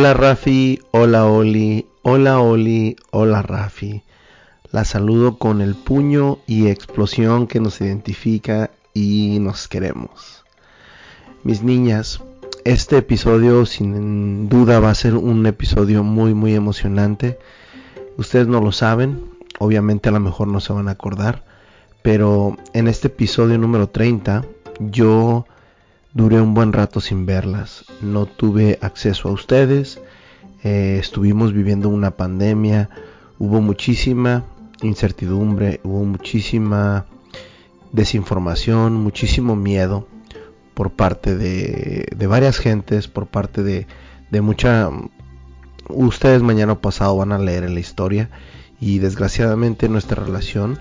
Hola Rafi, hola Oli, hola Oli, hola Rafi. La saludo con el puño y explosión que nos identifica y nos queremos. Mis niñas, este episodio sin duda va a ser un episodio muy muy emocionante. Ustedes no lo saben, obviamente a lo mejor no se van a acordar, pero en este episodio número 30 yo duré un buen rato sin verlas. No tuve acceso a ustedes. Eh, estuvimos viviendo una pandemia. Hubo muchísima incertidumbre. Hubo muchísima desinformación. Muchísimo miedo por parte de, varias gentes. Por parte de, de mucha... Ustedes mañana pasado van a leer en la historia. Y desgraciadamente nuestra relación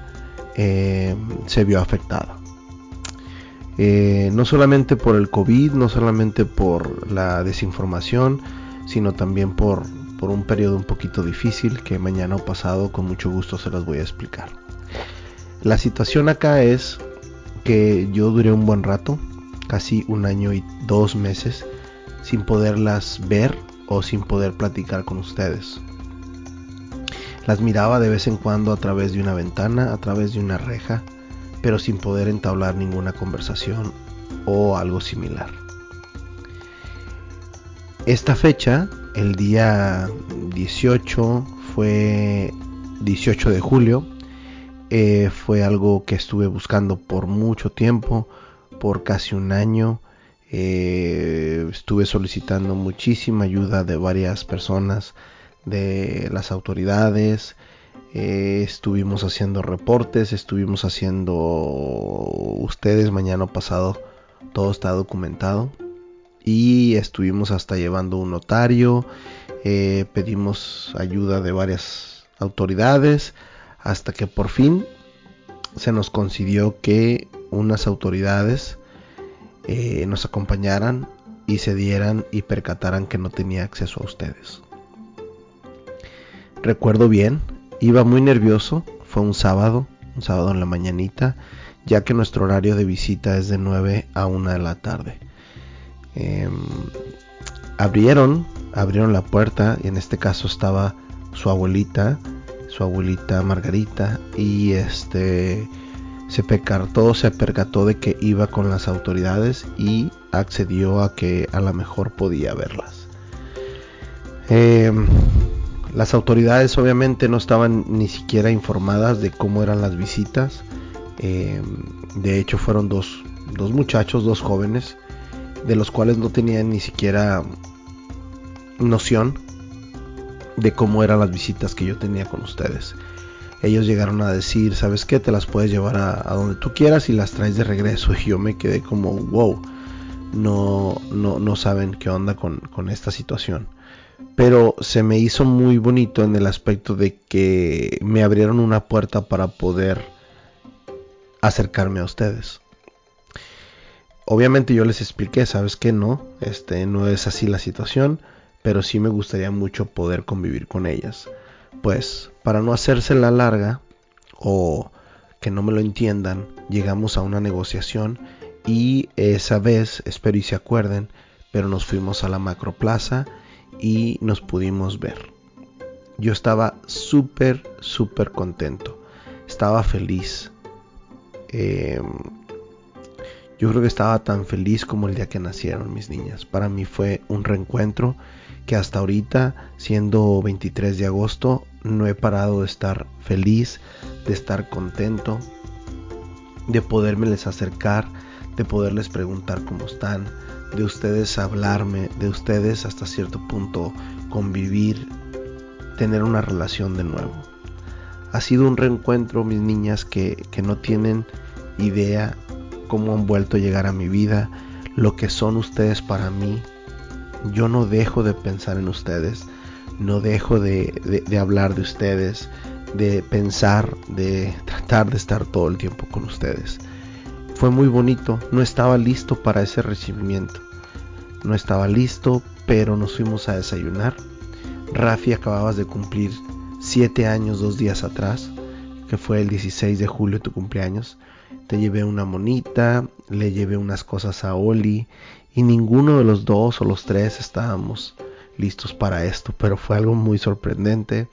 eh, se vio afectada. Eh, no solamente por el COVID, no solamente por la desinformación, sino también por, por un periodo un poquito difícil que mañana o pasado con mucho gusto se las voy a explicar. La situación acá es que yo duré un buen rato, casi un año y dos meses, sin poderlas ver o sin poder platicar con ustedes. Las miraba de vez en cuando a través de una ventana, a través de una reja, pero sin poder entablar ninguna conversación o algo similar. Esta fecha, el día 18, fue 18 de julio, eh, fue algo que estuve buscando por mucho tiempo, por casi un año. Eh, estuve solicitando muchísima ayuda de varias personas, de las autoridades, eh, estuvimos haciendo reportes, estuvimos haciendo ustedes mañana pasado, todo está documentado. Y estuvimos hasta llevando un notario, eh, pedimos ayuda de varias autoridades, hasta que por fin se nos concedió que unas autoridades eh, nos acompañaran y se dieran y percataran que no tenía acceso a ustedes. Recuerdo bien, Iba muy nervioso, fue un sábado, un sábado en la mañanita, ya que nuestro horario de visita es de 9 a 1 de la tarde. Em, abrieron, abrieron la puerta y en este caso estaba su abuelita, su abuelita Margarita y este se percató, se percató de que iba con las autoridades y accedió a que a lo mejor podía verlas. Eh, las autoridades obviamente no estaban ni siquiera informadas de cómo eran las visitas. Eh, de hecho fueron dos, dos muchachos, dos jóvenes, de los cuales no tenían ni siquiera noción de cómo eran las visitas que yo tenía con ustedes. Ellos llegaron a decir, ¿sabes qué? Te las puedes llevar a, donde tú quieras y las traes de regreso. Y yo me quedé como, wow, no, no, no saben qué onda con, con esta situación pero se me hizo muy bonito en el aspecto de que me abrieron una puerta para poder acercarme a ustedes. Obviamente yo les expliqué, sabes que no, este no es así la situación, pero sí me gustaría mucho poder convivir con ellas. Pues para no hacerse la larga o que no me lo entiendan, llegamos a una negociación y esa vez, espero y se acuerden, pero nos fuimos a la macroplaza y nos pudimos ver. Yo estaba súper, súper contento. Estaba feliz. Em, yo creo que estaba tan feliz como el día que nacieron mis niñas. Para mí fue un reencuentro que hasta ahorita, siendo 23 de agosto, no he parado de estar feliz, de estar contento, de poderme acercar, de poderles preguntar cómo están, de ustedes hablarme, de ustedes hasta cierto punto convivir, tener una relación de nuevo. Ha sido un reencuentro, mis niñas, que, que no tienen idea cómo han vuelto a llegar a mi vida, lo que son ustedes para mí. Yo no dejo de pensar en ustedes, no dejo de, de hablar de ustedes, de pensar, de tratar de estar todo el tiempo con ustedes. Fue muy bonito, no estaba listo para ese recibimiento. No estaba listo, pero nos fuimos a desayunar. Rafi acababas de cumplir 7 años dos días atrás, que fue el 16 de julio tu cumpleaños. Te llevé una monita, le llevé unas cosas a Oli y ninguno de los dos o los tres estábamos listos para esto, pero fue algo muy sorprendente.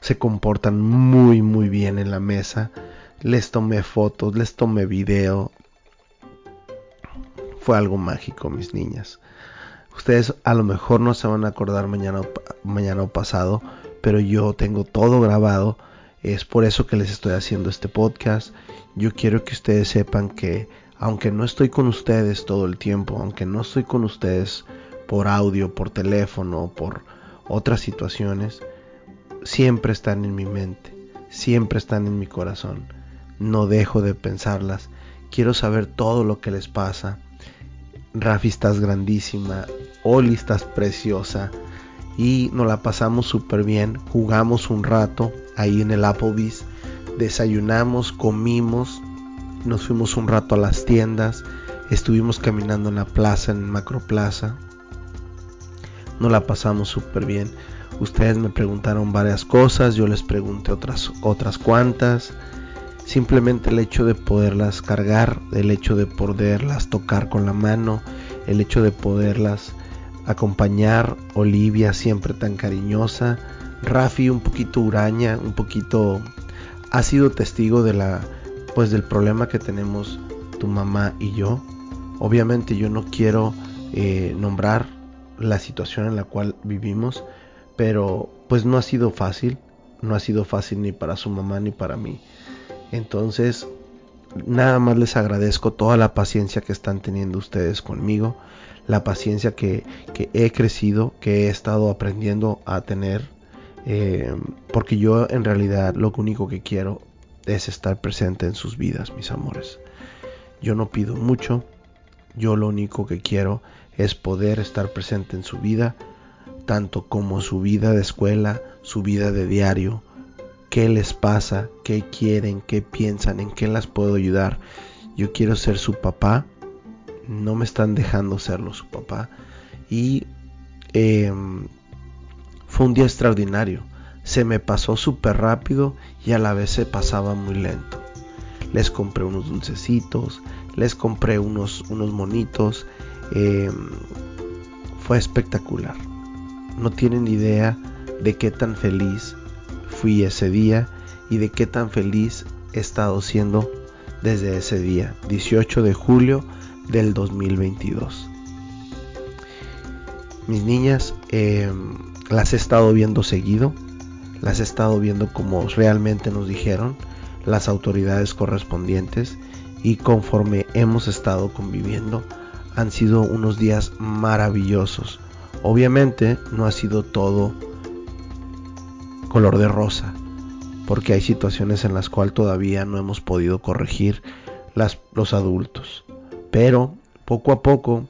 Se comportan muy muy bien en la mesa. Les tomé fotos, les tomé video. Fue algo mágico, mis niñas. Ustedes a lo mejor no se van a acordar mañana, o pasado, pero yo tengo todo grabado. Es por eso que les estoy haciendo este podcast. Yo quiero que ustedes sepan que aunque no estoy con ustedes todo el tiempo, aunque no estoy con ustedes por audio, por teléfono, por otras situaciones, siempre están en mi mente, siempre están en mi corazón. No dejo de pensarlas. Quiero saber todo lo que les pasa. Rafi estás grandísima, Oli estás preciosa y nos la pasamos súper bien. Jugamos un rato ahí en el Applebee's, desayunamos, comimos, nos fuimos un rato a las tiendas, estuvimos caminando en la plaza, en Macroplaza, nos la pasamos súper bien. Ustedes me preguntaron varias cosas, yo les pregunté otras, otras cuantas. Simplemente el hecho de poderlas cargar, el hecho de poderlas tocar con la mano, el hecho de poderlas acompañar, Olivia siempre tan cariñosa, Rafi un poquito huraña, un poquito ha sido testigo de la pues del problema que tenemos tu mamá y yo. Obviamente yo no quiero eh, nombrar la situación en la cual vivimos, pero pues no ha sido fácil, no ha sido fácil ni para su mamá ni para mí. Entonces, nada más les agradezco toda la paciencia que están teniendo ustedes conmigo, la paciencia que, he crecido, que he estado aprendiendo a tener, eh, porque yo en realidad lo único que quiero es estar presente en sus vidas, mis amores. Yo no pido mucho, yo lo único que quiero es poder estar presente en su vida, tanto como su vida de escuela, su vida de diario, qué les pasa, qué quieren, qué piensan, en qué las puedo ayudar. Yo quiero ser su papá, no me están dejando serlo su papá. Y em, fue un día extraordinario. Se me pasó súper rápido y a la vez se pasaba muy lento. Les compré unos dulcecitos, les compré unos, unos monitos Em, fue espectacular. No tienen idea de qué tan feliz fui ese día y de qué tan feliz he estado siendo desde ese día, 18 de julio del 2022. Mis niñas em, las he estado viendo seguido, las he estado viendo como realmente nos dijeron las autoridades correspondientes y conforme hemos estado conviviendo han sido unos días maravillosos. Obviamente no ha sido todo color de rosa, porque hay situaciones en las cuales todavía no hemos podido corregir las, los adultos. Pero poco a poco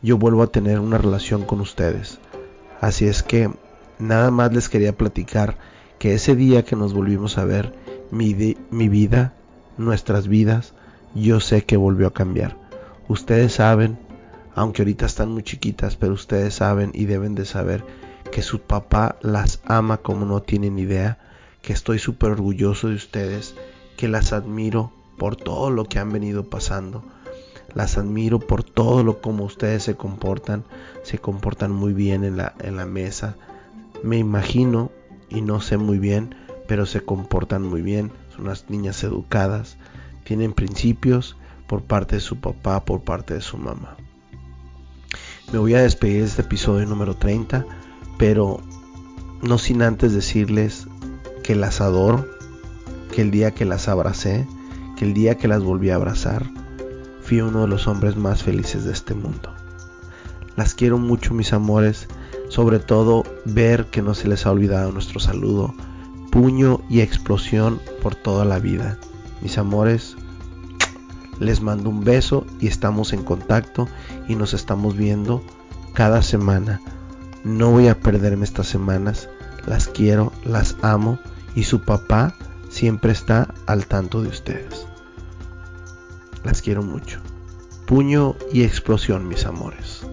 yo vuelvo a tener una relación con ustedes. Así es que nada más les quería platicar que ese día que nos volvimos a ver, mi, mi vida, nuestras vidas, yo sé que volvió a cambiar. Ustedes saben, aunque ahorita están muy chiquitas, pero ustedes saben y deben de saber que su papá las ama como no tienen idea, que estoy súper orgulloso de ustedes, que las admiro por todo lo que han venido pasando. Las admiro por todo lo como ustedes se comportan, se comportan muy bien en la, en la mesa. Me imagino, y no sé muy bien, pero se comportan muy bien, son unas niñas educadas, tienen principios por parte de su papá, por parte de su mamá. Me voy a despedir de este episodio número 30, pero no sin antes decirles que las adoro, que el día que las abracé, que el día que las volví a abrazar, fui uno de los hombres más felices de este mundo. Las quiero mucho mis amores, sobre todo ver que no se les ha olvidado nuestro saludo, puño y explosión por toda la vida. Mis amores, les mando un beso y estamos en contacto y nos estamos viendo cada semana. No voy a perderme estas semanas. Las quiero, las amo y su papá siempre está al tanto de ustedes. Las quiero mucho. Puño y explosión, mis amores.